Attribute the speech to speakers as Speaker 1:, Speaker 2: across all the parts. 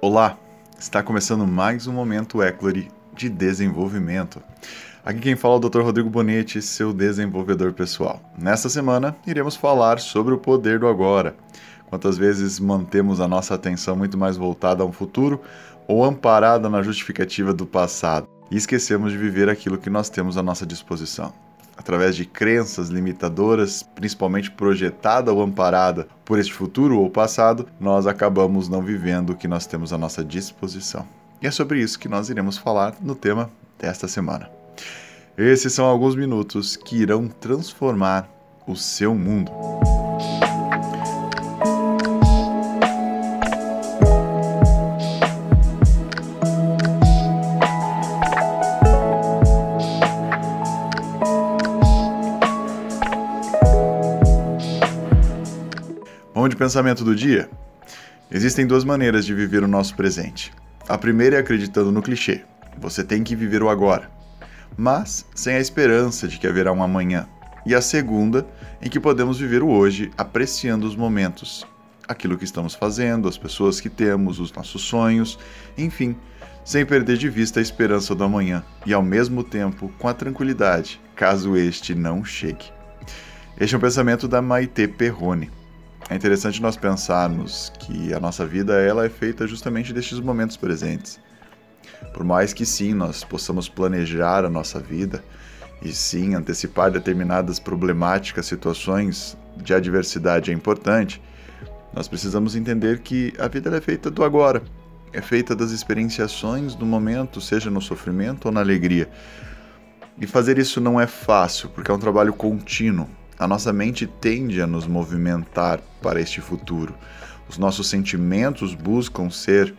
Speaker 1: Olá, está começando mais um Momento Eclore de desenvolvimento. Aqui quem fala é o Dr. Rodrigo Bonetti, seu desenvolvedor pessoal. Nesta semana, iremos falar sobre o poder do agora. Quantas vezes mantemos a nossa atenção muito mais voltada a um futuro ou amparada na justificativa do passado e esquecemos de viver aquilo que nós temos à nossa disposição através de crenças limitadoras, principalmente projetada ou amparada por este futuro ou passado, nós acabamos não vivendo o que nós temos à nossa disposição. E é sobre isso que nós iremos falar no tema desta semana. Esses são alguns minutos que irão transformar o seu mundo. Pensamento do dia? Existem duas maneiras de viver o nosso presente. A primeira é acreditando no clichê: você tem que viver o agora, mas sem a esperança de que haverá um amanhã. E a segunda, em que podemos viver o hoje apreciando os momentos, aquilo que estamos fazendo, as pessoas que temos, os nossos sonhos, enfim, sem perder de vista a esperança do amanhã e ao mesmo tempo com a tranquilidade, caso este não chegue. Este é um pensamento da Maite Perrone. É interessante nós pensarmos que a nossa vida ela é feita justamente destes momentos presentes. Por mais que sim, nós possamos planejar a nossa vida e sim antecipar determinadas problemáticas, situações de adversidade é importante, nós precisamos entender que a vida é feita do agora, é feita das experienciações do momento, seja no sofrimento ou na alegria. E fazer isso não é fácil, porque é um trabalho contínuo, a nossa mente tende a nos movimentar para este futuro. Os nossos sentimentos buscam ser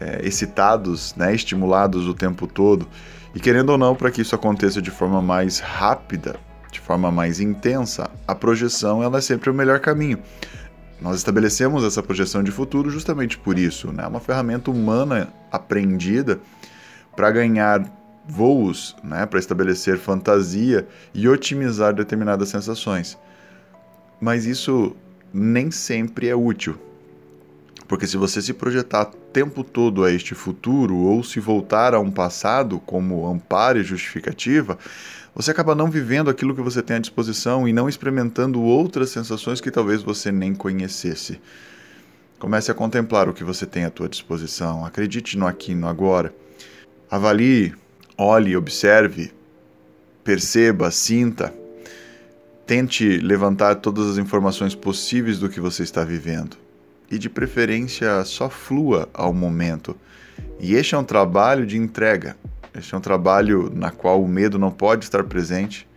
Speaker 1: é, excitados, né, estimulados o tempo todo. E querendo ou não, para que isso aconteça de forma mais rápida, de forma mais intensa, a projeção ela é sempre o melhor caminho. Nós estabelecemos essa projeção de futuro justamente por isso, né? É uma ferramenta humana aprendida para ganhar voos né, para estabelecer fantasia e otimizar determinadas sensações. Mas isso nem sempre é útil. Porque se você se projetar o tempo todo a este futuro ou se voltar a um passado como amparo e justificativa, você acaba não vivendo aquilo que você tem à disposição e não experimentando outras sensações que talvez você nem conhecesse. Comece a contemplar o que você tem à sua disposição. Acredite no aqui e no agora. Avalie olhe, observe, perceba, sinta. Tente levantar todas as informações possíveis do que você está vivendo. E de preferência, só flua ao momento. E este é um trabalho de entrega. Este é um trabalho na qual o medo não pode estar presente.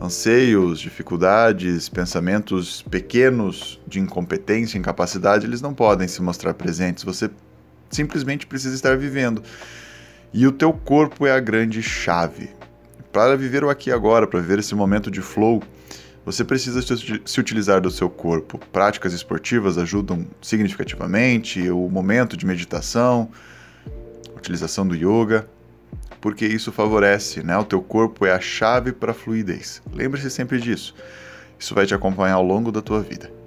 Speaker 1: Anseios, dificuldades, pensamentos pequenos de incompetência, incapacidade, eles não podem se mostrar presentes. Você simplesmente precisa estar vivendo. E o teu corpo é a grande chave. Para viver o aqui e agora, para viver esse momento de flow, você precisa se utilizar do seu corpo. Práticas esportivas ajudam significativamente, o momento de meditação, utilização do yoga, porque isso favorece, né? O teu corpo é a chave para a fluidez. Lembre-se sempre disso. Isso vai te acompanhar ao longo da tua vida.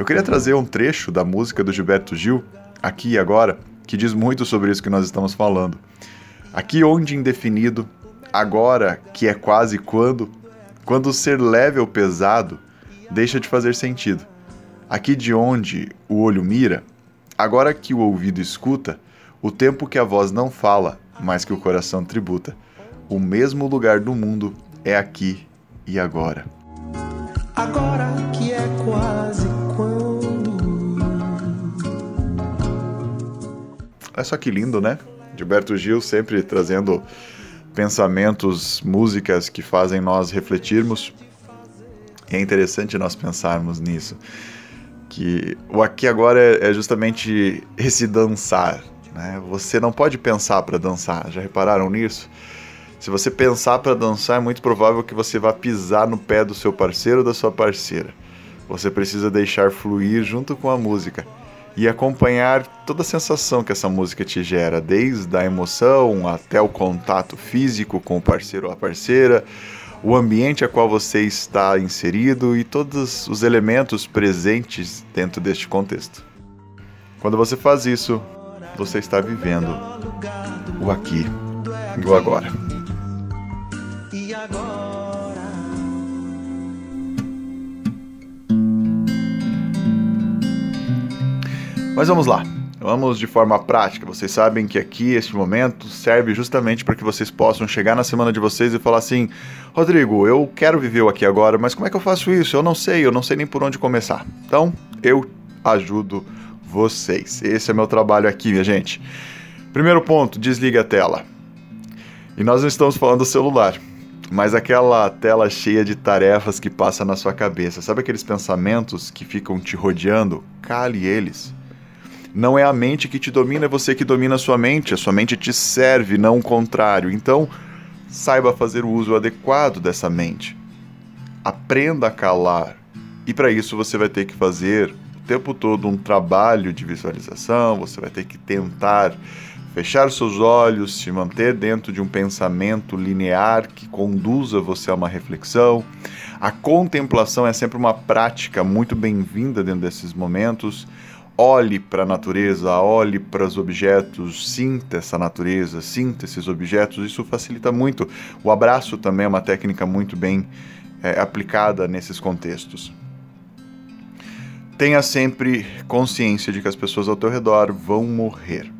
Speaker 1: Eu queria trazer um trecho da música do Gilberto Gil, aqui e agora, que diz muito sobre isso que nós estamos falando. Aqui onde indefinido, agora que é quase quando, quando ser leve ou pesado deixa de fazer sentido. Aqui de onde o olho mira, agora que o ouvido escuta, o tempo que a voz não fala, mas que o coração tributa. O mesmo lugar do mundo é aqui e agora. Agora Olha só que lindo, né? Gilberto Gil sempre trazendo pensamentos, músicas que fazem nós refletirmos. E é interessante nós pensarmos nisso. Que o aqui agora é, é justamente esse dançar. Né? Você não pode pensar para dançar, já repararam nisso? Se você pensar para dançar, é muito provável que você vá pisar no pé do seu parceiro ou da sua parceira. Você precisa deixar fluir junto com a música e acompanhar toda a sensação que essa música te gera, desde a emoção até o contato físico com o parceiro ou a parceira, o ambiente a qual você está inserido e todos os elementos presentes dentro deste contexto. Quando você faz isso, você está vivendo o aqui o agora. Mas vamos lá. Vamos de forma prática. Vocês sabem que aqui, este momento, serve justamente para que vocês possam chegar na semana de vocês e falar assim: Rodrigo, eu quero viver aqui agora, mas como é que eu faço isso? Eu não sei, eu não sei nem por onde começar. Então, eu ajudo vocês. Esse é meu trabalho aqui, minha gente. Primeiro ponto: desliga a tela. E nós não estamos falando do celular, mas aquela tela cheia de tarefas que passa na sua cabeça. Sabe aqueles pensamentos que ficam te rodeando? Cale eles não é a mente que te domina, é você que domina a sua mente. A sua mente te serve, não o contrário. Então, saiba fazer o uso adequado dessa mente. Aprenda a calar. E para isso você vai ter que fazer o tempo todo um trabalho de visualização, você vai ter que tentar fechar seus olhos, se manter dentro de um pensamento linear que conduza você a uma reflexão. A contemplação é sempre uma prática muito bem-vinda dentro desses momentos olhe para a natureza, olhe para os objetos, sinta essa natureza, sinta esses objetos, isso facilita muito. O abraço também é uma técnica muito bem é, aplicada nesses contextos. Tenha sempre consciência de que as pessoas ao teu redor vão morrer.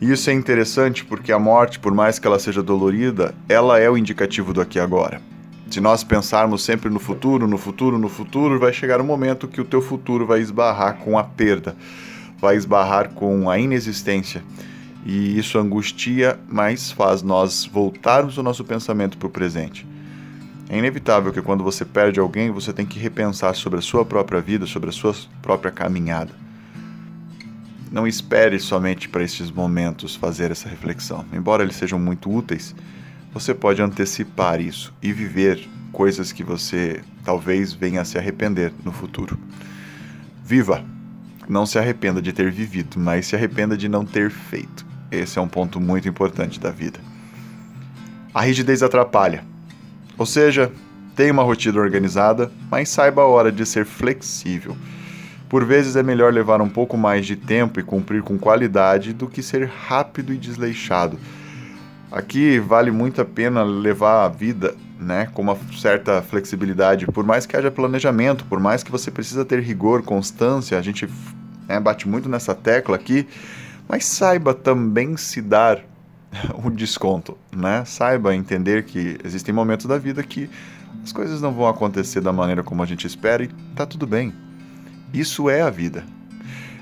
Speaker 1: E isso é interessante porque a morte, por mais que ela seja dolorida, ela é o indicativo do aqui e agora. Se nós pensarmos sempre no futuro, no futuro, no futuro, vai chegar um momento que o teu futuro vai esbarrar com a perda, vai esbarrar com a inexistência. E isso angustia, mas faz nós voltarmos o nosso pensamento para o presente. É inevitável que quando você perde alguém, você tem que repensar sobre a sua própria vida, sobre a sua própria caminhada. Não espere somente para estes momentos fazer essa reflexão. Embora eles sejam muito úteis, você pode antecipar isso e viver coisas que você talvez venha a se arrepender no futuro. Viva! Não se arrependa de ter vivido, mas se arrependa de não ter feito. Esse é um ponto muito importante da vida. A rigidez atrapalha. Ou seja, tenha uma rotina organizada, mas saiba a hora de ser flexível. Por vezes é melhor levar um pouco mais de tempo e cumprir com qualidade do que ser rápido e desleixado Aqui vale muito a pena levar a vida né, com uma certa flexibilidade, por mais que haja planejamento, por mais que você precisa ter rigor, constância, a gente né, bate muito nessa tecla aqui, mas saiba também se dar o desconto, né? Saiba entender que existem momentos da vida que as coisas não vão acontecer da maneira como a gente espera e tá tudo bem. Isso é a vida.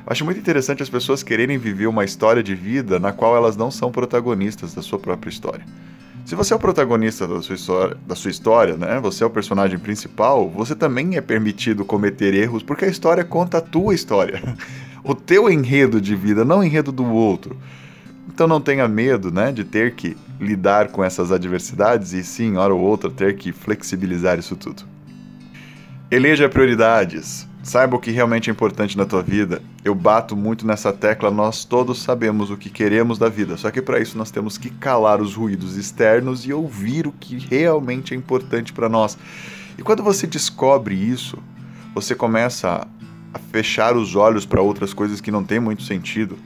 Speaker 1: Acho muito interessante as pessoas quererem viver uma história de vida na qual elas não são protagonistas da sua própria história. Se você é o protagonista da sua história, da sua história, né? Você é o personagem principal, você também é permitido cometer erros porque a história conta a tua história. O teu enredo de vida, não o enredo do outro. Então não tenha medo, né, de ter que lidar com essas adversidades e sim, hora ou outra, ter que flexibilizar isso tudo. Eleja prioridades. Saiba o que realmente é importante na tua vida. Eu bato muito nessa tecla, nós todos sabemos o que queremos da vida, só que para isso nós temos que calar os ruídos externos e ouvir o que realmente é importante para nós. E quando você descobre isso, você começa a fechar os olhos para outras coisas que não têm muito sentido,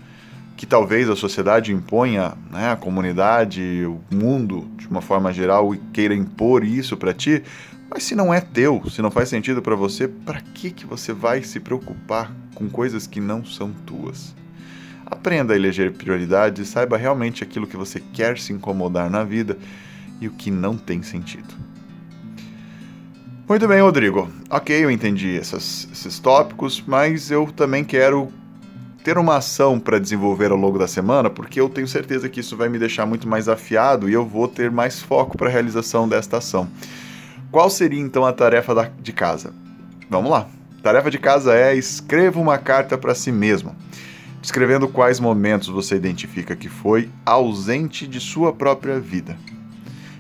Speaker 1: que talvez a sociedade imponha, né, a comunidade, o mundo de uma forma geral e queira impor isso para ti, mas se não é teu, se não faz sentido para você, para que que você vai se preocupar com coisas que não são tuas? Aprenda a eleger prioridades saiba realmente aquilo que você quer se incomodar na vida e o que não tem sentido. Muito bem, Rodrigo. Ok, eu entendi essas, esses tópicos, mas eu também quero ter uma ação para desenvolver ao longo da semana, porque eu tenho certeza que isso vai me deixar muito mais afiado e eu vou ter mais foco para a realização desta ação. Qual seria então a tarefa da, de casa? Vamos lá. Tarefa de casa é escreva uma carta para si mesmo, descrevendo quais momentos você identifica que foi ausente de sua própria vida.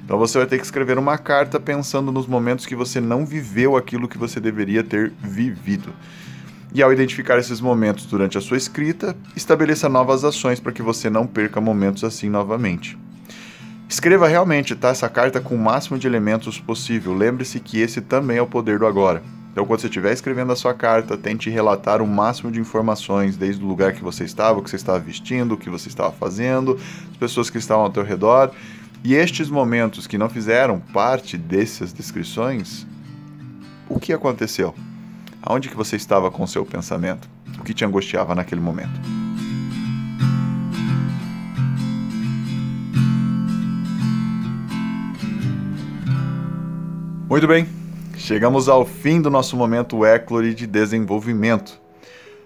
Speaker 1: Então você vai ter que escrever uma carta pensando nos momentos que você não viveu aquilo que você deveria ter vivido. E ao identificar esses momentos durante a sua escrita, estabeleça novas ações para que você não perca momentos assim novamente. Escreva realmente tá, essa carta com o máximo de elementos possível. Lembre-se que esse também é o poder do agora. Então, quando você estiver escrevendo a sua carta, tente relatar o máximo de informações, desde o lugar que você estava, o que você estava vestindo, o que você estava fazendo, as pessoas que estavam ao seu redor. E estes momentos que não fizeram parte dessas descrições, o que aconteceu? Aonde que você estava com o seu pensamento? O que te angustiava naquele momento? Muito bem, chegamos ao fim do nosso momento Eclore de desenvolvimento.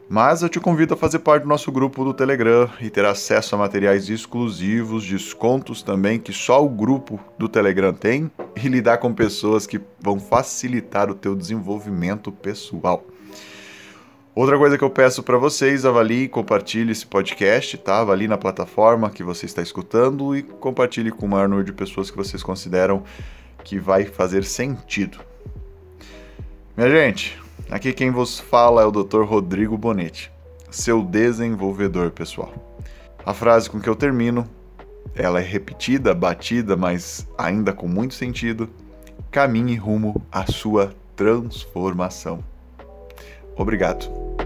Speaker 1: Mas eu te convido a fazer parte do nosso grupo do Telegram e ter acesso a materiais exclusivos, descontos também que só o grupo do Telegram tem e lidar com pessoas que vão facilitar o teu desenvolvimento pessoal. Outra coisa que eu peço para vocês, avalie e compartilhe esse podcast, tá? Avalie na plataforma que você está escutando e compartilhe com o maior número de pessoas que vocês consideram que vai fazer sentido. Minha gente, aqui quem vos fala é o Dr. Rodrigo Bonetti, seu desenvolvedor pessoal. A frase com que eu termino, ela é repetida, batida, mas ainda com muito sentido. Caminhe rumo à sua transformação. Obrigado.